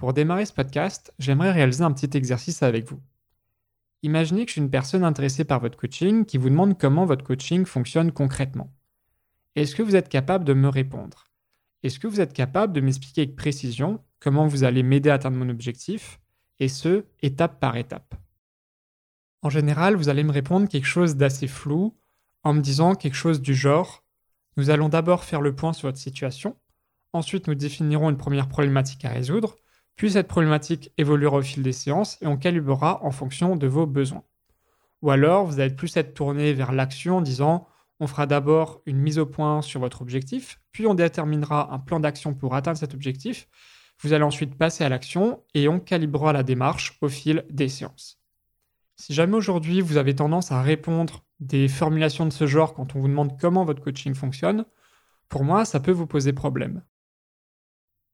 Pour démarrer ce podcast, j'aimerais réaliser un petit exercice avec vous. Imaginez que je suis une personne intéressée par votre coaching qui vous demande comment votre coaching fonctionne concrètement. Est-ce que vous êtes capable de me répondre? Est-ce que vous êtes capable de m'expliquer avec précision comment vous allez m'aider à atteindre mon objectif et ce, étape par étape? En général, vous allez me répondre quelque chose d'assez flou en me disant quelque chose du genre Nous allons d'abord faire le point sur votre situation, ensuite nous définirons une première problématique à résoudre, puis cette problématique évoluera au fil des séances et on calibrera en fonction de vos besoins. Ou alors, vous allez plus être tourné vers l'action en disant on fera d'abord une mise au point sur votre objectif, puis on déterminera un plan d'action pour atteindre cet objectif. Vous allez ensuite passer à l'action et on calibrera la démarche au fil des séances. Si jamais aujourd'hui vous avez tendance à répondre des formulations de ce genre quand on vous demande comment votre coaching fonctionne, pour moi, ça peut vous poser problème.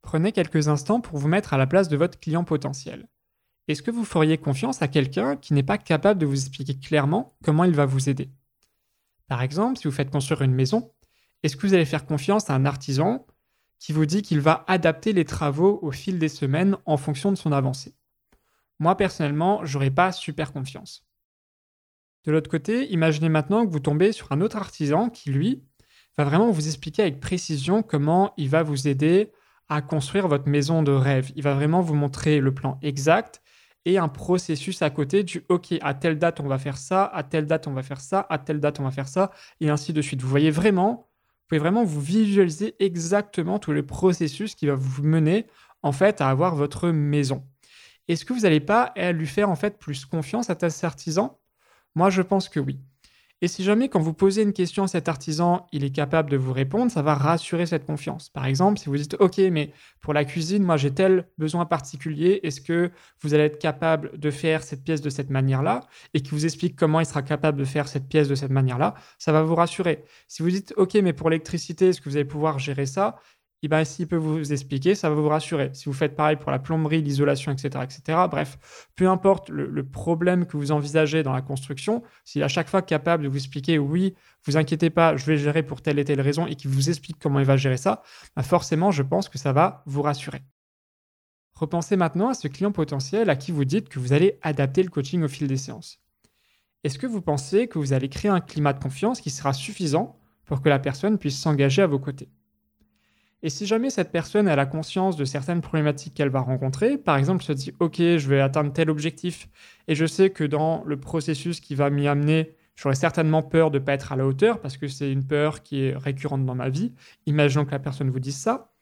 Prenez quelques instants pour vous mettre à la place de votre client potentiel. Est-ce que vous feriez confiance à quelqu'un qui n'est pas capable de vous expliquer clairement comment il va vous aider? Par exemple, si vous faites construire une maison, est-ce que vous allez faire confiance à un artisan qui vous dit qu'il va adapter les travaux au fil des semaines en fonction de son avancée? Moi personnellement, j'aurais pas super confiance. De l'autre côté, imaginez maintenant que vous tombez sur un autre artisan qui, lui, va vraiment vous expliquer avec précision comment il va vous aider à construire votre maison de rêve. Il va vraiment vous montrer le plan exact et un processus à côté du OK, à telle date on va faire ça, à telle date on va faire ça, à telle date on va faire ça, et ainsi de suite. Vous voyez vraiment, vous pouvez vraiment vous visualiser exactement tout le processus qui va vous mener en fait à avoir votre maison. Est-ce que vous n'allez pas lui faire en fait plus confiance à cet artisan Moi je pense que oui. Et si jamais, quand vous posez une question à cet artisan, il est capable de vous répondre, ça va rassurer cette confiance. Par exemple, si vous dites OK, mais pour la cuisine, moi j'ai tel besoin particulier, est-ce que vous allez être capable de faire cette pièce de cette manière-là? Et qu'il vous explique comment il sera capable de faire cette pièce de cette manière-là, ça va vous rassurer. Si vous dites OK, mais pour l'électricité, est-ce que vous allez pouvoir gérer ça? Eh ben, s'il peut vous expliquer, ça va vous rassurer. Si vous faites pareil pour la plomberie, l'isolation, etc., etc., bref, peu importe le, problème que vous envisagez dans la construction, s'il est à chaque fois capable de vous expliquer, oui, vous inquiétez pas, je vais gérer pour telle et telle raison, et qu'il vous explique comment il va gérer ça, bah, forcément, je pense que ça va vous rassurer. Repensez maintenant à ce client potentiel à qui vous dites que vous allez adapter le coaching au fil des séances. Est-ce que vous pensez que vous allez créer un climat de confiance qui sera suffisant pour que la personne puisse s'engager à vos côtés? Et si jamais cette personne a la conscience de certaines problématiques qu'elle va rencontrer, par exemple se dit OK, je vais atteindre tel objectif et je sais que dans le processus qui va m'y amener, j'aurai certainement peur de ne pas être à la hauteur parce que c'est une peur qui est récurrente dans ma vie. Imaginons que la personne vous dise ça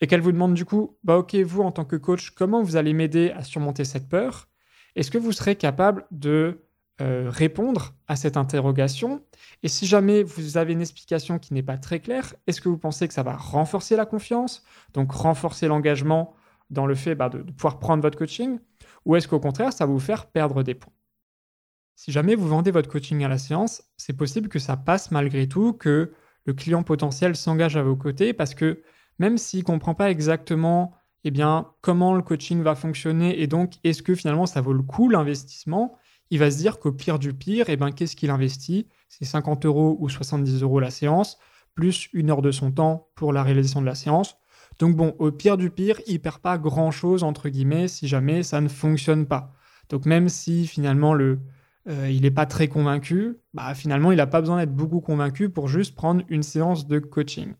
et qu'elle vous demande du coup bah OK, vous en tant que coach, comment vous allez m'aider à surmonter cette peur? Est-ce que vous serez capable de euh, répondre à cette interrogation. Et si jamais vous avez une explication qui n'est pas très claire, est-ce que vous pensez que ça va renforcer la confiance, donc renforcer l'engagement dans le fait bah, de, pouvoir prendre votre coaching Ou est-ce qu'au contraire, ça va vous faire perdre des points? Si jamais vous vendez votre coaching à la séance, c'est possible que ça passe malgré tout, que le client potentiel s'engage à vos côtés, parce que même s'il ne comprend pas exactement eh bien, comment le coaching va fonctionner et donc est-ce que finalement ça vaut le coup l'investissement, il va se dire qu'au pire du pire, eh ben, qu'est-ce qu'il investit? C'est 50 euros ou 70 euros la séance, plus une heure de son temps pour la réalisation de la séance. Donc bon, au pire du pire, il perd pas grand-chose, entre guillemets, si jamais ça ne fonctionne pas. Donc même si finalement le, euh, il n'est pas très convaincu, bah, finalement il n'a pas besoin d'être beaucoup convaincu pour juste prendre une séance de coaching.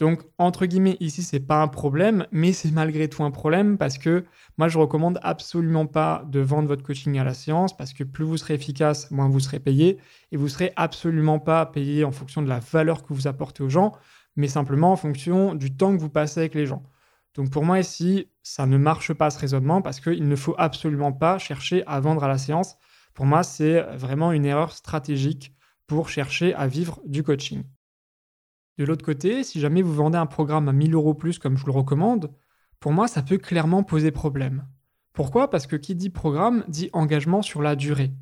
Donc, entre guillemets, ici, c'est pas un problème, mais c'est malgré tout un problème parce que moi, je recommande absolument pas de vendre votre coaching à la séance parce que plus vous serez efficace, moins vous serez payé et vous serez absolument pas payé en fonction de la valeur que vous apportez aux gens, mais simplement en fonction du temps que vous passez avec les gens. Donc, pour moi, ici, ça ne marche pas ce raisonnement parce qu'il ne faut absolument pas chercher à vendre à la séance. Pour moi, c'est vraiment une erreur stratégique pour chercher à vivre du coaching. De l'autre côté, si jamais vous vendez un programme à 1000 euros plus comme je le recommande, pour moi, ça peut clairement poser problème. Pourquoi? Parce que qui dit programme dit engagement sur la durée.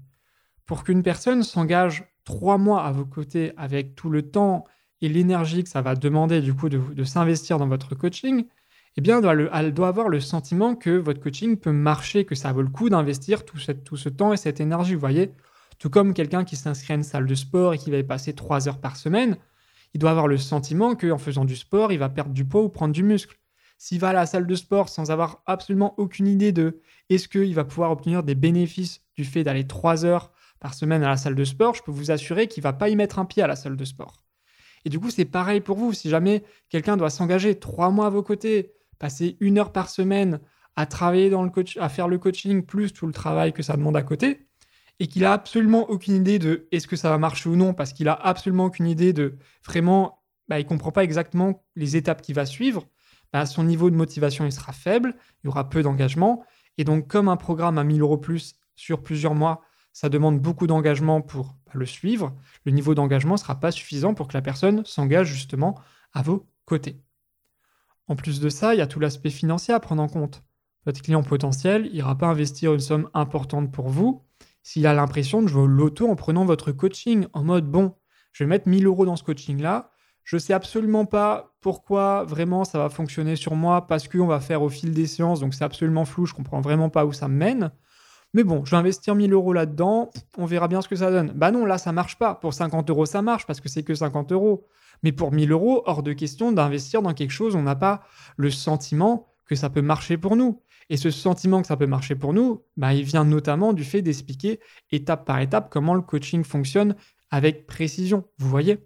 Pour qu'une personne s'engage trois mois à vos côtés avec tout le temps et l'énergie que ça va demander du coup de, s'investir dans votre coaching, eh bien, elle doit, avoir le sentiment que votre coaching peut marcher, que ça vaut le coup d'investir tout, tout, ce temps et cette énergie. Vous voyez, tout comme quelqu'un qui s'inscrit à une salle de sport et qui va y passer trois heures par semaine, il doit avoir le sentiment qu'en faisant du sport, il va perdre du poids ou prendre du muscle. s'il va à la salle de sport sans avoir absolument aucune idée de est-ce qu'il va pouvoir obtenir des bénéfices du fait d'aller trois heures par semaine à la salle de sport, je peux vous assurer qu'il va pas y mettre un pied à la salle de sport. Et du coup, c'est pareil pour vous. Si jamais quelqu'un doit s'engager trois mois à vos côtés, passer une heure par semaine à travailler dans le coach, à faire le coaching plus tout le travail que ça demande à côté, et qu'il a absolument aucune idée de est-ce que ça va marcher ou non, parce qu'il a absolument aucune idée de vraiment, bah, il comprend pas exactement les étapes qu'il va suivre, bah, son niveau de motivation il sera faible, il y aura peu d'engagement, et donc comme un programme à 1000 euros plus sur plusieurs mois, ça demande beaucoup d'engagement pour bah, le suivre, le niveau d'engagement ne sera pas suffisant pour que la personne s'engage justement à vos côtés. En plus de ça, il y a tout l'aspect financier à prendre en compte. Votre client potentiel n'ira pas investir une somme importante pour vous s'il a l'impression de jouer au loto en prenant votre coaching en mode bon, je vais mettre 1000 euros dans ce coaching-là, je ne sais absolument pas pourquoi vraiment ça va fonctionner sur moi parce qu'on va faire au fil des séances, donc c'est absolument flou, je comprends vraiment pas où ça me mène. Mais bon, je vais investir 1000 euros là-dedans, on verra bien ce que ça donne. Bah non, là ça marche pas. Pour 50 euros ça marche parce que c'est que 50 euros. Mais pour 1000 euros, hors de question d'investir dans quelque chose, on n'a pas le sentiment que ça peut marcher pour nous. Et ce sentiment que ça peut marcher pour nous, bah, il vient notamment du fait d'expliquer étape par étape comment le coaching fonctionne avec précision. Vous voyez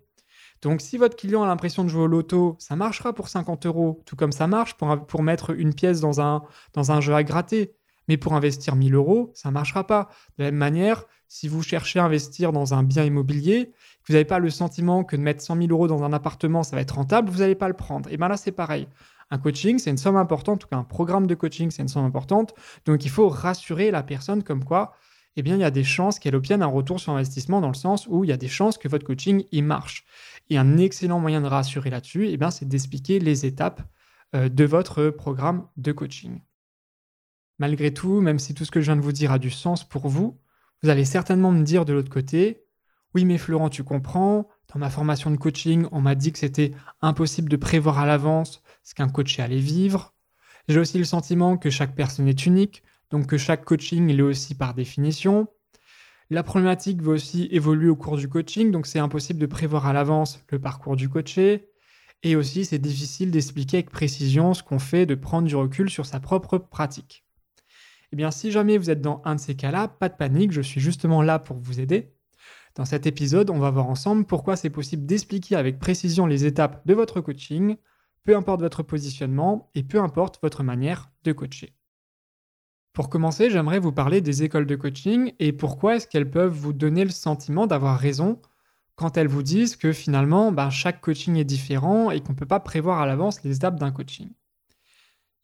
donc, si votre client a l'impression de jouer au loto, ça marchera pour 50 euros, tout comme ça marche pour, mettre une pièce dans un, dans un jeu à gratter. Mais pour investir 1000 euros, ça ne marchera pas. De la même manière, si vous cherchez à investir dans un bien immobilier, vous n'avez pas le sentiment que de mettre 100 000 euros dans un appartement, ça va être rentable, vous n'allez pas le prendre. Et bien là, c'est pareil. Un coaching, c'est une somme importante, en tout cas un programme de coaching, c'est une somme importante. Donc il faut rassurer la personne comme quoi, eh bien, il y a des chances qu'elle obtienne un retour sur investissement dans le sens où il y a des chances que votre coaching, il marche. Et un excellent moyen de rassurer là-dessus, eh bien, c'est d'expliquer les étapes euh, de votre programme de coaching. Malgré tout, même si tout ce que je viens de vous dire a du sens pour vous, vous allez certainement me dire de l'autre côté, oui mais Florent, tu comprends, dans ma formation de coaching, on m'a dit que c'était impossible de prévoir à l'avance ce qu'un coach allait vivre. J'ai aussi le sentiment que chaque personne est unique, donc que chaque coaching est aussi par définition. La problématique va aussi évoluer au cours du coaching, donc c'est impossible de prévoir à l'avance le parcours du coaché. Et aussi, c'est difficile d'expliquer avec précision ce qu'on fait, de prendre du recul sur sa propre pratique. Eh bien, si jamais vous êtes dans un de ces cas-là, pas de panique, je suis justement là pour vous aider. Dans cet épisode, on va voir ensemble pourquoi c'est possible d'expliquer avec précision les étapes de votre coaching, peu importe votre positionnement et peu importe votre manière de coacher. Pour commencer, j'aimerais vous parler des écoles de coaching et pourquoi est-ce qu'elles peuvent vous donner le sentiment d'avoir raison quand elles vous disent que finalement, ben, chaque coaching est différent et qu'on ne peut pas prévoir à l'avance les étapes d'un coaching.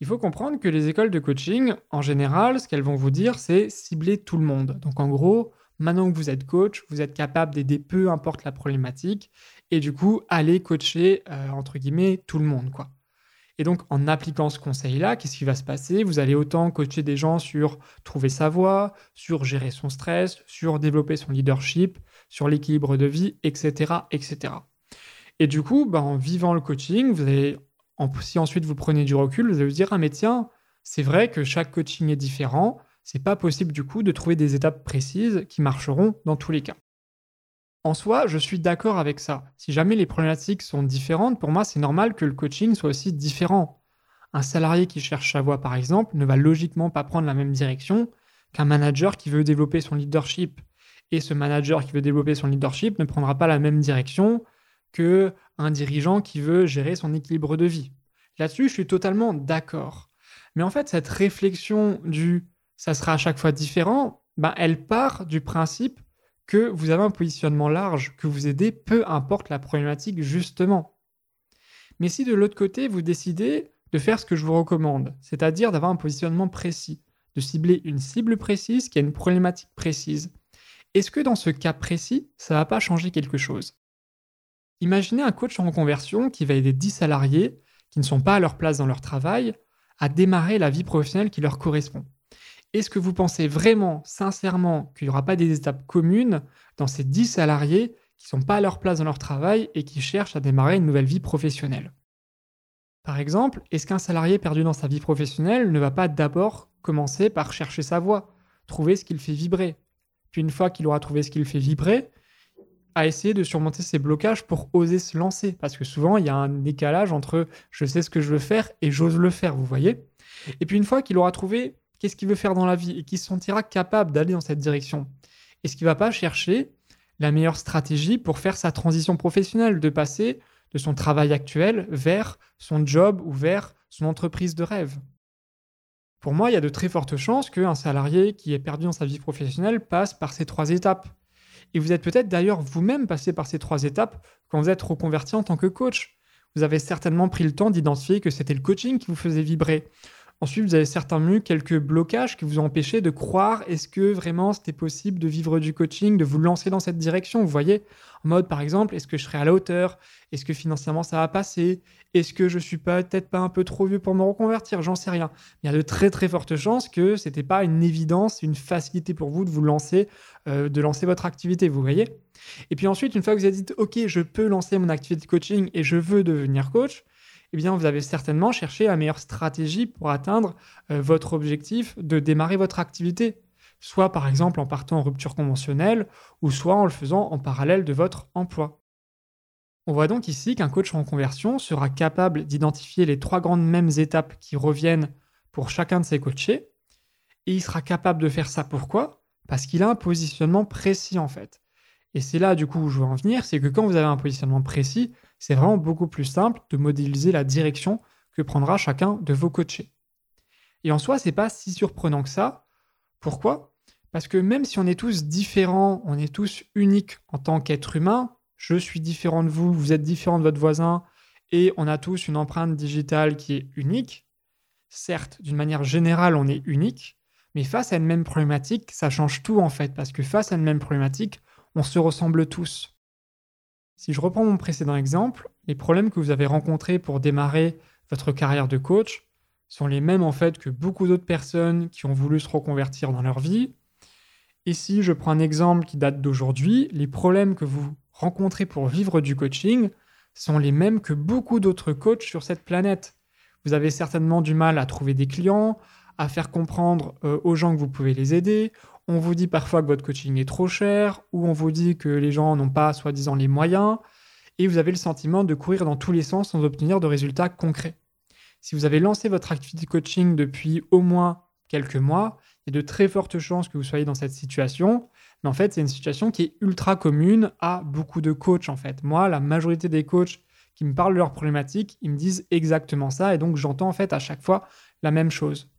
Il faut comprendre que les écoles de coaching, en général, ce qu'elles vont vous dire, c'est cibler tout le monde. Donc en gros, maintenant que vous êtes coach, vous êtes capable d'aider peu importe la problématique, et du coup, aller coacher, euh, entre guillemets, tout le monde. quoi. Et donc, en appliquant ce conseil-là, qu'est-ce qui va se passer? Vous allez autant coacher des gens sur trouver sa voie, sur gérer son stress, sur développer son leadership, sur l'équilibre de vie, etc. etc. Et du coup, bah, en vivant le coaching, vous allez si ensuite vous prenez du recul, vous allez vous dire ah mais tiens, c'est vrai que chaque coaching est différent. C'est pas possible du coup de trouver des étapes précises qui marcheront dans tous les cas. En soi, je suis d'accord avec ça. Si jamais les problématiques sont différentes, pour moi, c'est normal que le coaching soit aussi différent. Un salarié qui cherche sa voie, par exemple, ne va logiquement pas prendre la même direction qu'un manager qui veut développer son leadership. Et ce manager qui veut développer son leadership ne prendra pas la même direction que un dirigeant qui veut gérer son équilibre de vie. Là-dessus, je suis totalement d'accord. Mais en fait, cette réflexion du ça sera à chaque fois différent, ben, elle part du principe que vous avez un positionnement large, que vous aidez, peu importe la problématique, justement. Mais si de l'autre côté, vous décidez de faire ce que je vous recommande, c'est-à-dire d'avoir un positionnement précis, de cibler une cible précise qui a une problématique précise, est-ce que dans ce cas précis, ça ne va pas changer quelque chose? Imaginez un coach en reconversion qui va aider 10 salariés qui ne sont pas à leur place dans leur travail à démarrer la vie professionnelle qui leur correspond. Est-ce que vous pensez vraiment, sincèrement, qu'il n'y aura pas des étapes communes dans ces 10 salariés qui ne sont pas à leur place dans leur travail et qui cherchent à démarrer une nouvelle vie professionnelle? Par exemple, est-ce qu'un salarié perdu dans sa vie professionnelle ne va pas d'abord commencer par chercher sa voie, trouver ce qui le fait vibrer? Puis une fois qu'il aura trouvé ce qui le fait vibrer, à essayer de surmonter ces blocages pour oser se lancer. Parce que souvent, il y a un décalage entre je sais ce que je veux faire et j'ose le faire, vous voyez? Et puis une fois qu'il aura trouvé qu'est-ce qu'il veut faire dans la vie et qu'il se sentira capable d'aller dans cette direction, est-ce qu'il va pas chercher la meilleure stratégie pour faire sa transition professionnelle, de passer de son travail actuel vers son job ou vers son entreprise de rêve? Pour moi, il y a de très fortes chances qu'un salarié qui est perdu dans sa vie professionnelle passe par ces trois étapes. Et vous êtes peut-être d'ailleurs vous-même passé par ces trois étapes quand vous êtes reconverti en tant que coach. Vous avez certainement pris le temps d'identifier que c'était le coaching qui vous faisait vibrer. Ensuite, vous avez certainement eu quelques blocages qui vous ont empêché de croire est-ce que vraiment c'était possible de vivre du coaching, de vous lancer dans cette direction. Vous voyez, en mode par exemple, est-ce que je serai à la hauteur? Est-ce que financièrement ça va passer? Est-ce que je suis peut-être pas un peu trop vieux pour me reconvertir? J'en sais rien. Il y a de très très fortes chances que ce n'était pas une évidence, une facilité pour vous de vous lancer, euh, de lancer votre activité. Vous voyez? Et puis ensuite, une fois que vous avez dit ok, je peux lancer mon activité de coaching et je veux devenir coach eh bien, vous avez certainement cherché la meilleure stratégie pour atteindre euh, votre objectif de démarrer votre activité. Soit par exemple en partant en rupture conventionnelle, ou soit en le faisant en parallèle de votre emploi. On voit donc ici qu'un coach en conversion sera capable d'identifier les trois grandes mêmes étapes qui reviennent pour chacun de ses coachés, et il sera capable de faire ça pourquoi? Parce qu'il a un positionnement précis en fait. Et c'est là du coup où je veux en venir, c'est que quand vous avez un positionnement précis, c'est vraiment beaucoup plus simple de modéliser la direction que prendra chacun de vos coachés. Et en soi, c'est pas si surprenant que ça. Pourquoi? Parce que même si on est tous différents, on est tous uniques en tant qu'être humain, je suis différent de vous, vous êtes différent de votre voisin, et on a tous une empreinte digitale qui est unique. Certes, d'une manière générale, on est unique, mais face à une même problématique, ça change tout en fait, parce que face à une même problématique, on se ressemble tous. Si je reprends mon précédent exemple, les problèmes que vous avez rencontrés pour démarrer votre carrière de coach sont les mêmes en fait que beaucoup d'autres personnes qui ont voulu se reconvertir dans leur vie. Ici, je prends un exemple qui date d'aujourd'hui. Les problèmes que vous rencontrez pour vivre du coaching sont les mêmes que beaucoup d'autres coachs sur cette planète. Vous avez certainement du mal à trouver des clients, à faire comprendre euh, aux gens que vous pouvez les aider, on vous dit parfois que votre coaching est trop cher, ou on vous dit que les gens n'ont pas soi-disant les moyens, et vous avez le sentiment de courir dans tous les sens sans obtenir de résultats concrets. Si vous avez lancé votre activité coaching depuis au moins quelques mois, il y a de très fortes chances que vous soyez dans cette situation. Mais en fait, c'est une situation qui est ultra commune à beaucoup de coachs. En fait, moi, la majorité des coachs qui me parlent de leurs problématiques, ils me disent exactement ça. Et donc, j'entends en fait à chaque fois la même chose.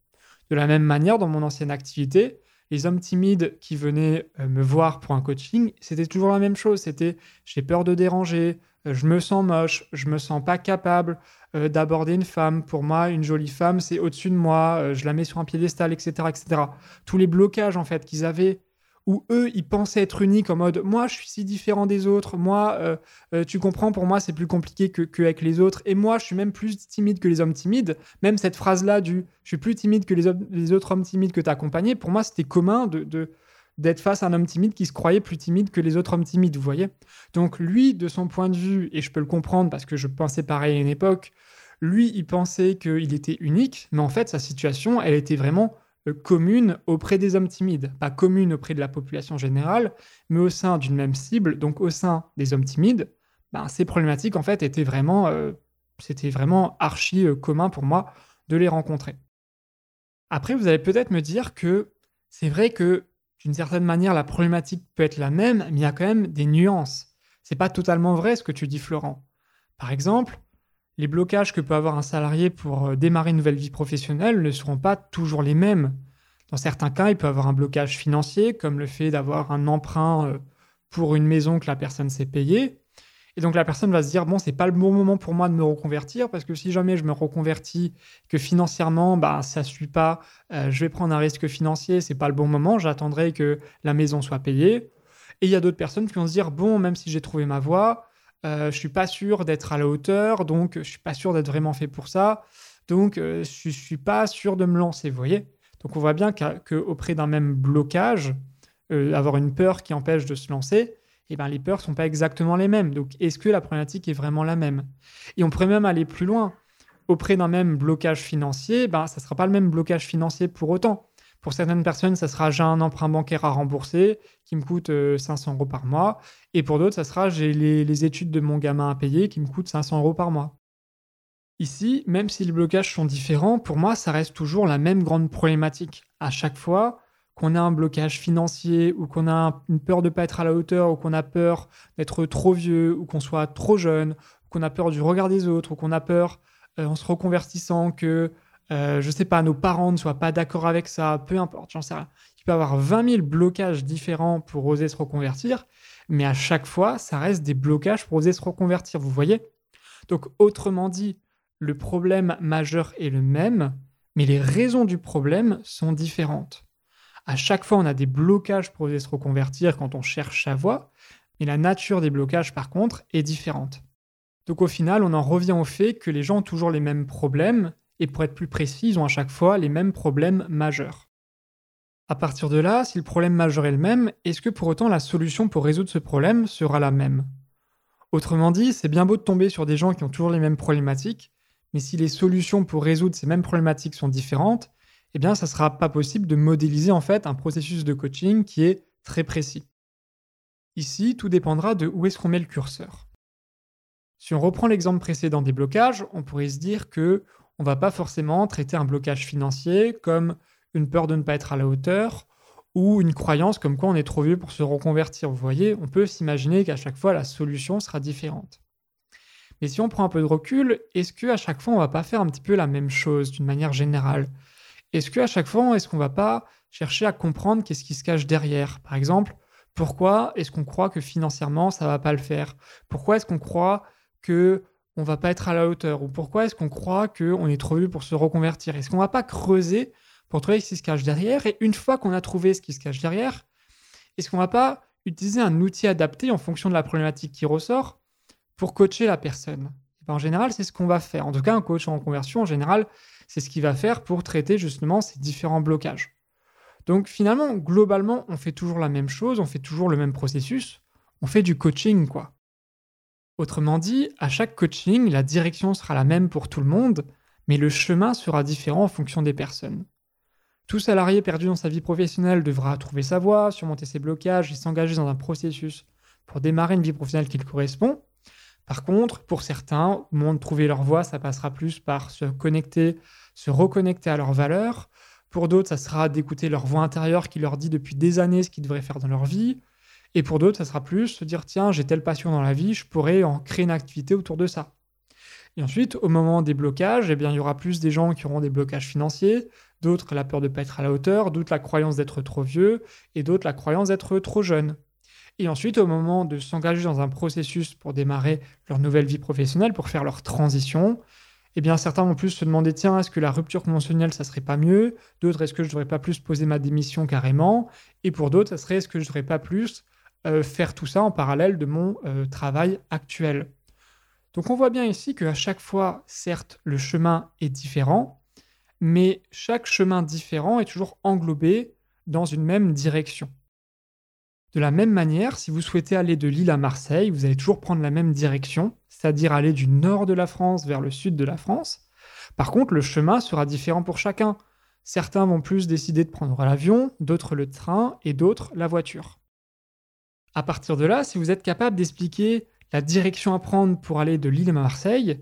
De la même manière, dans mon ancienne activité, les hommes timides qui venaient euh, me voir pour un coaching, c'était toujours la même chose. C'était j'ai peur de déranger, euh, je me sens moche, je me sens pas capable euh, d'aborder une femme. Pour moi, une jolie femme, c'est au-dessus de moi, je la mets sur un piédestal, etc., etc. Tous les blocages en fait qu'ils avaient où eux, ils pensaient être uniques en mode moi, je suis si différent des autres, moi, euh, euh, tu comprends, pour moi, c'est plus compliqué qu'avec les autres, et moi, je suis même plus timide que les hommes timides. Même cette phrase-là du je suis plus timide que les, autres hommes timides que tu as pour moi, c'était commun de, d'être face à un homme timide qui se croyait plus timide que les autres hommes timides, vous voyez? Donc lui, de son point de vue, et je peux le comprendre parce que je pensais pareil à une époque, lui, il pensait qu'il était unique, mais en fait, sa situation, elle était vraiment commune auprès des hommes timides, pas commune auprès de la population générale, mais au sein d'une même cible, donc au sein des hommes timides, ben, ces problématiques en fait étaient vraiment, euh, c'était vraiment archi euh, commun pour moi de les rencontrer. Après, vous allez peut-être me dire que c'est vrai que d'une certaine manière la problématique peut être la même, mais il y a quand même des nuances. C'est pas totalement vrai ce que tu dis, Florent. Par exemple, les blocages que peut avoir un salarié pour euh, démarrer une nouvelle vie professionnelle ne seront pas toujours les mêmes. Dans certains cas, il peut avoir un blocage financier, comme le fait d'avoir un emprunt euh, pour une maison que la personne s'est payée. Et donc la personne va se dire bon, c'est pas le bon moment pour moi de me reconvertir parce que si jamais je me reconvertis, que financièrement, bah ça suit pas, euh, je vais prendre un risque financier, c'est pas le bon moment. J'attendrai que la maison soit payée. Et il y a d'autres personnes qui vont se dire bon, même si j'ai trouvé ma voie, je suis pas sûr d'être à la hauteur, donc je suis pas sûr d'être vraiment fait pour ça. Donc euh, je suis pas sûr de me lancer, vous voyez Donc on voit bien qu'auprès d'un même blocage, euh, avoir une peur qui empêche de se lancer, eh ben, les peurs sont pas exactement les mêmes. Donc est-ce que la problématique est vraiment la même? Et on pourrait même aller plus loin. Auprès d'un même blocage financier, ben, ça ne sera pas le même blocage financier pour autant. Pour certaines personnes, ça sera j'ai un emprunt bancaire à rembourser qui me coûte 500 euh, euros par mois. Et pour d'autres, ça sera j'ai les, études de mon gamin à payer qui me coûtent 500 euros par mois. Ici, même si les blocages sont différents, pour moi, ça reste toujours la même grande problématique. À chaque fois qu'on a un blocage financier ou qu'on a une peur de ne pas être à la hauteur ou qu'on a peur d'être trop vieux ou qu'on soit trop jeune, qu'on a peur du regard des autres ou qu'on a peur euh, en se reconvertissant que euh, je sais pas, nos parents ne soient pas d'accord avec ça, peu importe, j'en sais rien. Il peut y avoir 20 000 blocages différents pour oser se reconvertir, mais à chaque fois, ça reste des blocages pour oser se reconvertir, vous voyez? Donc, autrement dit, le problème majeur est le même, mais les raisons du problème sont différentes. À chaque fois, on a des blocages pour oser se reconvertir quand on cherche sa voie, mais la nature des blocages, par contre, est différente. Donc au final, on en revient au fait que les gens ont toujours les mêmes problèmes, et pour être plus précis, ils ont à chaque fois les mêmes problèmes majeurs. À partir de là, si le problème majeur est le même, est-ce que pour autant la solution pour résoudre ce problème sera la même? Autrement dit, c'est bien beau de tomber sur des gens qui ont toujours les mêmes problématiques, mais si les solutions pour résoudre ces mêmes problématiques sont différentes, eh bien ça ne sera pas possible de modéliser en fait un processus de coaching qui est très précis. Ici, tout dépendra de où est-ce qu'on met le curseur. Si on reprend l'exemple précédent des blocages, on pourrait se dire que on va pas forcément traiter un blocage financier comme une peur de ne pas être à la hauteur ou une croyance comme quoi on est trop vieux pour se reconvertir. Vous voyez, on peut s'imaginer qu'à chaque fois la solution sera différente. Mais si on prend un peu de recul, est-ce qu'à chaque fois on va pas faire un petit peu la même chose d'une manière générale? Est-ce qu'à chaque fois, est-ce qu'on va pas chercher à comprendre qu'est-ce qui se cache derrière? Par exemple, pourquoi est-ce qu'on croit que financièrement ça va pas le faire? Pourquoi est-ce qu'on croit que on va pas être à la hauteur Ou pourquoi est-ce qu'on croit qu'on est trop vieux pour se reconvertir? Est-ce qu'on va pas creuser pour trouver ce qui se cache derrière? Et une fois qu'on a trouvé ce qui se cache derrière, est-ce qu'on va pas utiliser un outil adapté en fonction de la problématique qui ressort pour coacher la personne? Ben, En général, c'est ce qu'on va faire. En tout cas, un coach en conversion, en général, c'est ce qu'il va faire pour traiter justement ces différents blocages. Donc finalement, globalement, on fait toujours la même chose, on fait toujours le même processus, on fait du coaching, quoi. Autrement dit, à chaque coaching, la direction sera la même pour tout le monde, mais le chemin sera différent en fonction des personnes. Tout salarié perdu dans sa vie professionnelle devra trouver sa voie, surmonter ses blocages et s'engager dans un processus pour démarrer une vie professionnelle qui lui correspond. Par contre, pour certains, au moment de trouver leur voie, ça passera plus par se connecter, se reconnecter à leurs valeurs. Pour d'autres, ça sera d'écouter leur voix intérieure qui leur dit depuis des années ce qu'ils devraient faire dans leur vie. Et pour d'autres, ça sera plus se dire tiens, j'ai telle passion dans la vie, je pourrais en créer une activité autour de ça. Et ensuite, au moment des blocages, eh bien, il y aura plus des gens qui auront des blocages financiers, d'autres la peur de ne pas être à la hauteur, d'autres la croyance d'être trop vieux, et d'autres la croyance d'être trop jeune. Et ensuite, au moment de s'engager dans un processus pour démarrer leur nouvelle vie professionnelle, pour faire leur transition, eh bien, certains vont plus se demander tiens, est-ce que la rupture conventionnelle, ça serait pas mieux? D'autres, est-ce que je devrais pas plus poser ma démission carrément? Et pour d'autres, ça serait est-ce que je devrais pas plus faire tout ça en parallèle de mon euh, travail actuel. Donc on voit bien ici qu'à chaque fois, certes, le chemin est différent, mais chaque chemin différent est toujours englobé dans une même direction. De la même manière, si vous souhaitez aller de Lille à Marseille, vous allez toujours prendre la même direction, c'est-à-dire aller du nord de la France vers le sud de la France. Par contre, le chemin sera différent pour chacun. Certains vont plus décider de prendre l'avion, d'autres le train et d'autres la voiture. À partir de là, si vous êtes capable d'expliquer la direction à prendre pour aller de Lille à Marseille,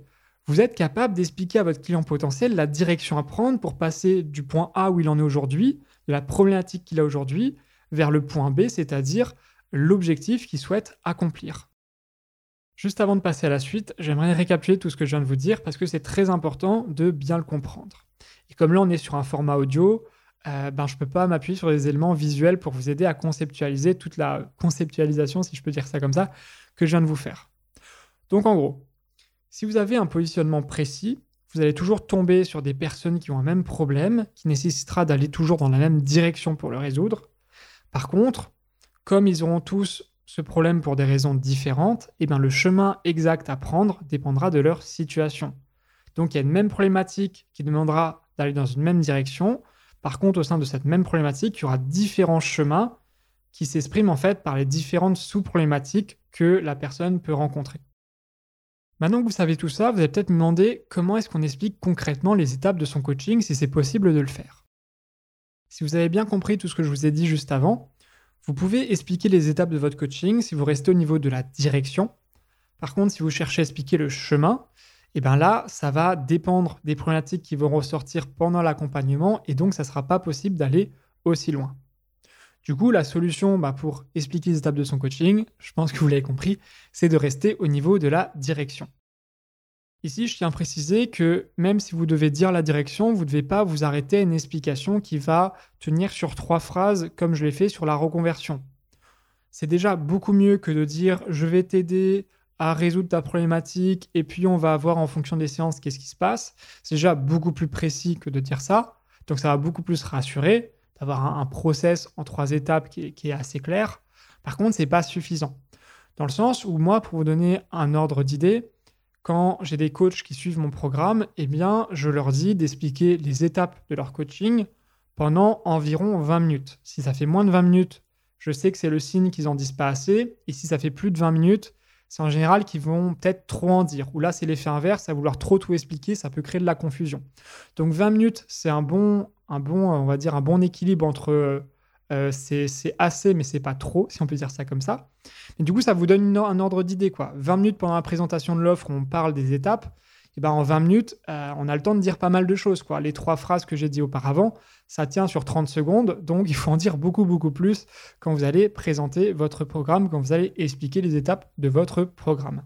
vous êtes capable d'expliquer à votre client potentiel la direction à prendre pour passer du point A où il en est aujourd'hui, de la problématique qu'il a aujourd'hui, vers le point B, c'est-à-dire l'objectif qu'il souhaite accomplir. Juste avant de passer à la suite, j'aimerais récapituler tout ce que je viens de vous dire parce que c'est très important de bien le comprendre. Et comme là on est sur un format audio, euh, ben, je ne peux pas m'appuyer sur des éléments visuels pour vous aider à conceptualiser toute la conceptualisation, si je peux dire ça comme ça, que je viens de vous faire. Donc en gros, si vous avez un positionnement précis, vous allez toujours tomber sur des personnes qui ont un même problème, qui nécessitera d'aller toujours dans la même direction pour le résoudre. Par contre, comme ils auront tous ce problème pour des raisons différentes, eh bien le chemin exact à prendre dépendra de leur situation. Donc il y a une même problématique qui demandera d'aller dans une même direction, par contre, au sein de cette même problématique, il y aura différents chemins qui s'expriment en fait par les différentes sous-problématiques que la personne peut rencontrer. Maintenant que vous savez tout ça, vous allez peut-être me demander comment est-ce qu'on explique concrètement les étapes de son coaching si c'est possible de le faire. Si vous avez bien compris tout ce que je vous ai dit juste avant, vous pouvez expliquer les étapes de votre coaching si vous restez au niveau de la direction. Par contre, si vous cherchez à expliquer le chemin, et eh bien là, ça va dépendre des problématiques qui vont ressortir pendant l'accompagnement et donc ça ne sera pas possible d'aller aussi loin. Du coup, la solution bah, pour expliquer les étapes de son coaching, je pense que vous l'avez compris, c'est de rester au niveau de la direction. Ici, je tiens à préciser que même si vous devez dire la direction, vous ne devez pas vous arrêter à une explication qui va tenir sur trois phrases comme je l'ai fait sur la reconversion. C'est déjà beaucoup mieux que de dire je vais t'aider à résoudre ta problématique et puis on va voir en fonction des séances qu'est-ce qui se passe. C'est déjà beaucoup plus précis que de dire ça. Donc ça va beaucoup plus rassurer d'avoir un, process en trois étapes qui est, assez clair. Par contre, ce n'est pas suffisant. Dans le sens où moi, pour vous donner un ordre d'idée, quand j'ai des coachs qui suivent mon programme, eh bien, je leur dis d'expliquer les étapes de leur coaching pendant environ 20 minutes. Si ça fait moins de 20 minutes, je sais que c'est le signe qu'ils en disent pas assez. Et si ça fait plus de 20 minutes, c'est en général qu'ils vont peut-être trop en dire. Ou là, c'est l'effet inverse, à vouloir trop tout expliquer, ça peut créer de la confusion. Donc 20 minutes, c'est un bon, un bon, on va dire, un bon équilibre entre euh, euh, c'est assez, mais c'est pas trop, si on peut dire ça comme ça. Et du coup, ça vous donne un ordre d'idée. quoi. 20 minutes pendant la présentation de l'offre, on parle des étapes. Et ben en 20 minutes, euh, on a le temps de dire pas mal de choses. Quoi. Les trois phrases que j'ai dit auparavant, ça tient sur 30 secondes. Donc, il faut en dire beaucoup, beaucoup plus quand vous allez présenter votre programme, quand vous allez expliquer les étapes de votre programme.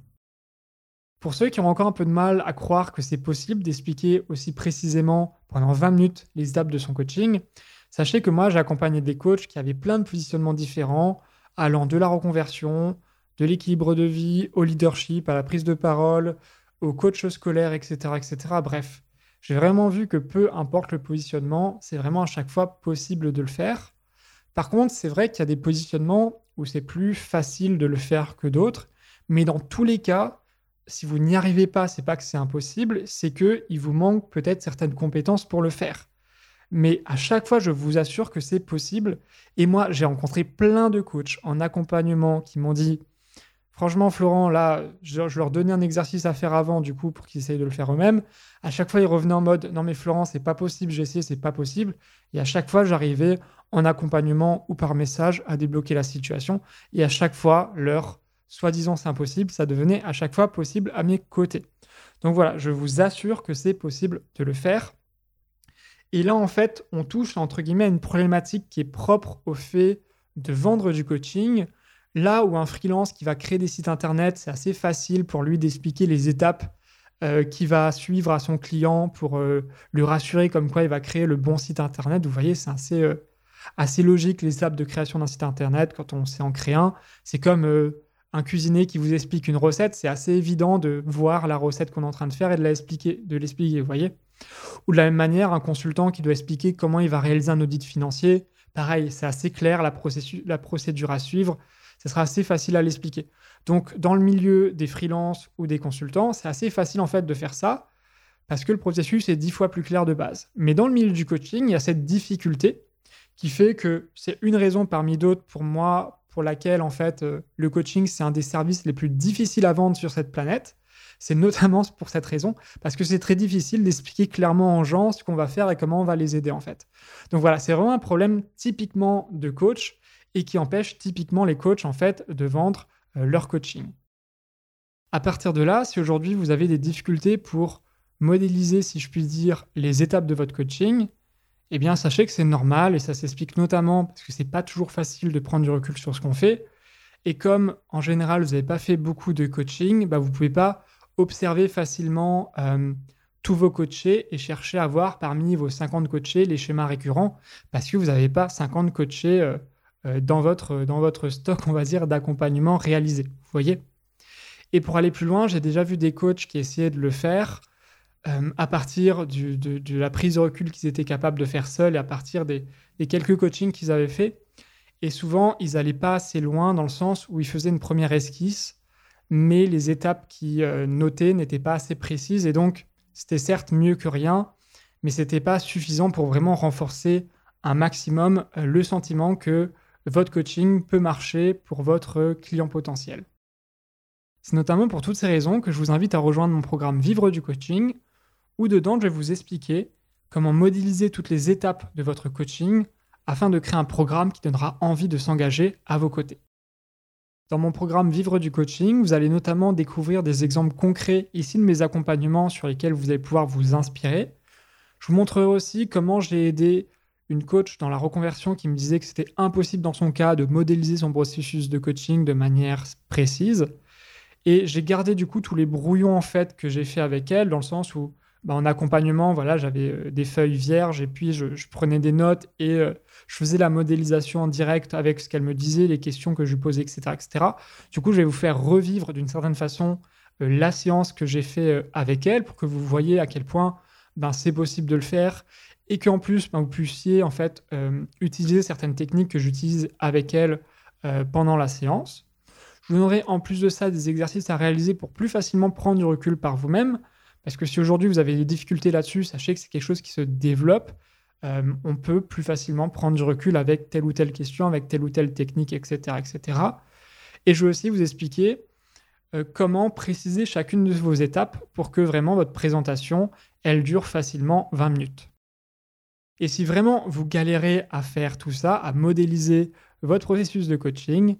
Pour ceux qui ont encore un peu de mal à croire que c'est possible d'expliquer aussi précisément pendant 20 minutes les étapes de son coaching, sachez que moi j'ai accompagné des coachs qui avaient plein de positionnements différents, allant de la reconversion, de l'équilibre de vie, au leadership, à la prise de parole, au coach scolaire, etc. etc. Bref, j'ai vraiment vu que peu importe le positionnement, c'est vraiment à chaque fois possible de le faire. Par contre, c'est vrai qu'il y a des positionnements où c'est plus facile de le faire que d'autres, mais dans tous les cas, si vous n'y arrivez pas, c'est pas que c'est impossible, c'est que il vous manque peut-être certaines compétences pour le faire. Mais à chaque fois, je vous assure que c'est possible. Et moi, j'ai rencontré plein de coachs en accompagnement qui m'ont dit Franchement, Florent, là, je, leur donnais un exercice à faire avant, du coup, pour qu'ils essayent de le faire eux-mêmes. À chaque fois, ils revenaient en mode Non, mais Florent, c'est pas possible, j'ai essayé, c'est pas possible. Et à chaque fois, j'arrivais en accompagnement ou par message à débloquer la situation. Et à chaque fois, leur soi-disant c'est impossible, ça devenait à chaque fois possible à mes côtés. Donc voilà, je vous assure que c'est possible de le faire. Et là, en fait, on touche entre guillemets à une problématique qui est propre au fait de vendre du coaching. Là où un freelance qui va créer des sites internet, c'est assez facile pour lui d'expliquer les étapes euh, qu'il va suivre à son client pour euh, lui rassurer comme quoi il va créer le bon site internet. Vous voyez, c'est assez, euh, assez logique les étapes de création d'un site internet quand on sait en créer un. C'est comme un cuisinier qui vous explique une recette, c'est assez évident de voir la recette qu'on est en train de faire et de l'expliquer, de l'expliquer, vous voyez. Ou de la même manière, un consultant qui doit expliquer comment il va réaliser un audit financier, pareil, c'est assez clair la, la procédure à suivre, ce sera assez facile à l'expliquer. Donc, dans le milieu des freelances ou des consultants, c'est assez facile en fait de faire ça parce que le processus est dix fois plus clair de base. Mais dans le milieu du coaching, il y a cette difficulté qui fait que c'est une raison parmi d'autres pour moi pour laquelle en fait euh, le coaching c'est un des services les plus difficiles à vendre sur cette planète. C'est notamment pour cette raison, parce que c'est très difficile d'expliquer clairement aux gens ce qu'on va faire et comment on va les aider en fait. Donc voilà, c'est vraiment un problème typiquement de coach et qui empêche typiquement les coachs en fait de vendre euh, leur coaching. À partir de là, si aujourd'hui vous avez des difficultés pour modéliser, si je puis dire, les étapes de votre coaching, eh bien, sachez que c'est normal et ça s'explique notamment parce que c'est pas toujours facile de prendre du recul sur ce qu'on fait. Et comme en général, vous n'avez pas fait beaucoup de coaching, bah, vous ne pouvez pas observer facilement euh, tous vos coachés et chercher à voir parmi vos 50 coachés les schémas récurrents parce que vous n'avez pas 50 coachés euh, dans, votre, dans votre stock, on va dire, d'accompagnement réalisé. Vous voyez? Et pour aller plus loin, j'ai déjà vu des coachs qui essayaient de le faire euh, à partir de, la prise de recul qu'ils étaient capables de faire seuls et à partir des, quelques coachings qu'ils avaient fait. Et souvent, ils n'allaient pas assez loin dans le sens où ils faisaient une première esquisse, mais les étapes qu'ils euh, notaient n'étaient pas assez précises. Et donc, c'était certes mieux que rien, mais ce n'était pas suffisant pour vraiment renforcer un maximum euh, le sentiment que votre coaching peut marcher pour votre client potentiel. C'est notamment pour toutes ces raisons que je vous invite à rejoindre mon programme Vivre du coaching, où dedans je vais vous expliquer comment modéliser toutes les étapes de votre coaching afin de créer un programme qui donnera envie de s'engager à vos côtés. Dans mon programme Vivre du coaching, vous allez notamment découvrir des exemples concrets ici de mes accompagnements sur lesquels vous allez pouvoir vous inspirer. Je vous montrerai aussi comment j'ai aidé une coach dans la reconversion qui me disait que c'était impossible dans son cas de modéliser son processus de coaching de manière précise. Et j'ai gardé du coup tous les brouillons en fait que j'ai fait avec elle dans le sens où bah, en accompagnement, voilà, j'avais euh, des feuilles vierges et puis je, prenais des notes et euh, je faisais la modélisation en direct avec ce qu'elle me disait, les questions que je lui posais, etc., etc. Du coup, je vais vous faire revivre d'une certaine façon euh, la séance que j'ai fait avec elle pour que vous voyez à quel point ben, c'est possible de le faire et qu'en plus ben, vous puissiez en fait utiliser certaines techniques que j'utilise avec elle pendant la séance. Je vous donnerai en plus de ça des exercices à réaliser pour plus facilement prendre du recul par vous-même. Parce que si aujourd'hui vous avez des difficultés là-dessus, sachez que c'est quelque chose qui se développe. Euh, on peut plus facilement prendre du recul avec telle ou telle question, avec telle ou telle technique, etc. etc. Et je vais aussi vous expliquer euh, comment préciser chacune de vos étapes pour que vraiment votre présentation, elle dure facilement 20 minutes. Et si vraiment vous galérez à faire tout ça, à modéliser votre processus de coaching,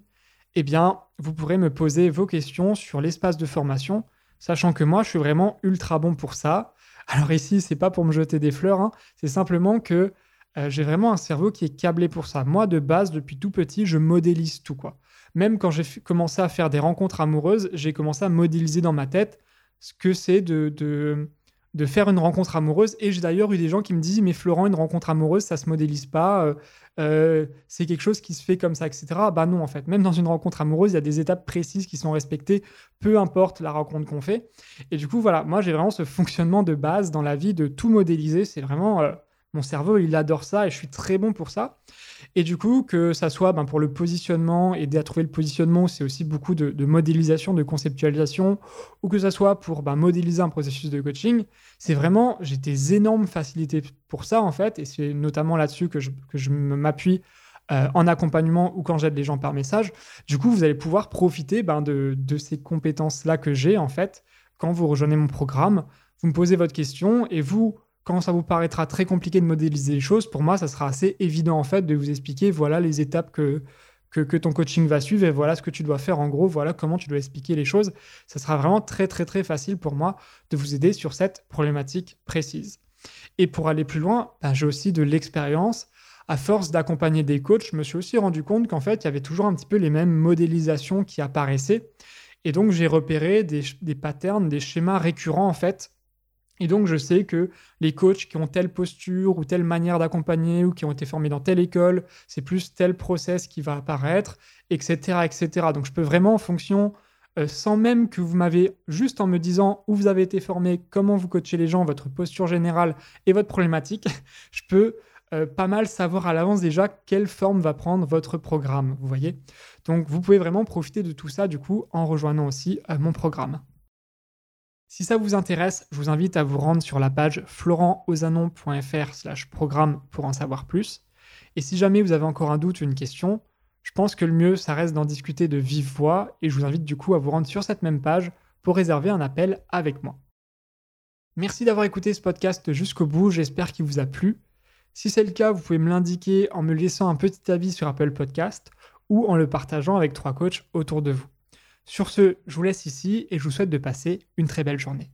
eh bien, vous pourrez me poser vos questions sur l'espace de formation sachant que moi, je suis vraiment ultra bon pour ça. Alors ici, c'est pas pour me jeter des fleurs, hein. c'est simplement que euh, j'ai vraiment un cerveau qui est câblé pour ça. Moi, de base, depuis tout petit, je modélise tout quoi. Même quand j'ai commencé à faire des rencontres amoureuses, j'ai commencé à modéliser dans ma tête ce que c'est de, de, de, faire une rencontre amoureuse. Et j'ai d'ailleurs eu des gens qui me disent, mais Florent, une rencontre amoureuse, ça se modélise pas. Euh, euh, c'est quelque chose qui se fait comme ça, etc. Bah non, en fait, même dans une rencontre amoureuse, il y a des étapes précises qui sont respectées, peu importe la rencontre qu'on fait. Et du coup, voilà, moi j'ai vraiment ce fonctionnement de base dans la vie de tout modéliser. C'est vraiment euh, mon cerveau, il adore ça et je suis très bon pour ça. Et du coup, que ça soit ben, pour le positionnement, aider à trouver le positionnement, c'est aussi beaucoup de, modélisation, de conceptualisation, ou que ça soit pour ben, modéliser un processus de coaching, c'est vraiment, j'ai des énormes facilités pour ça en fait, et c'est notamment là-dessus que je, m'appuie euh, en accompagnement ou quand j'aide les gens par message. Du coup, vous allez pouvoir profiter ben, de, de ces compétences-là que j'ai en fait quand vous rejoignez mon programme. Vous me posez votre question et vous, quand ça vous paraîtra très compliqué de modéliser les choses, pour moi, ça sera assez évident en fait de vous expliquer voilà les étapes que, que, ton coaching va suivre et voilà ce que tu dois faire en gros, voilà comment tu dois expliquer les choses. Ça sera vraiment très très très facile pour moi de vous aider sur cette problématique précise. Et pour aller plus loin, ben, j'ai aussi de l'expérience. À force d'accompagner des coachs, je me suis aussi rendu compte qu'en fait, il y avait toujours un petit peu les mêmes modélisations qui apparaissaient. Et donc, j'ai repéré des, des patterns, des schémas récurrents en fait et donc, je sais que les coachs qui ont telle posture ou telle manière d'accompagner ou qui ont été formés dans telle école, c'est plus tel process qui va apparaître, etc., etc. Donc, je peux vraiment, en fonction, euh, sans même que vous m'avez, juste en me disant où vous avez été formé, comment vous coachez les gens, votre posture générale et votre problématique, je peux euh, pas mal savoir à l'avance déjà quelle forme va prendre votre programme, vous voyez? Donc, vous pouvez vraiment profiter de tout ça, du coup, en rejoignant aussi euh, mon programme. Si ça vous intéresse, je vous invite à vous rendre sur la page florentausanon.fr slash programme pour en savoir plus. Et si jamais vous avez encore un doute ou une question, je pense que le mieux, ça reste d'en discuter de vive voix et je vous invite du coup à vous rendre sur cette même page pour réserver un appel avec moi. Merci d'avoir écouté ce podcast jusqu'au bout, j'espère qu'il vous a plu. Si c'est le cas, vous pouvez me l'indiquer en me laissant un petit avis sur Apple Podcast ou en le partageant avec trois coachs autour de vous. Sur ce, je vous laisse ici et je vous souhaite de passer une très belle journée.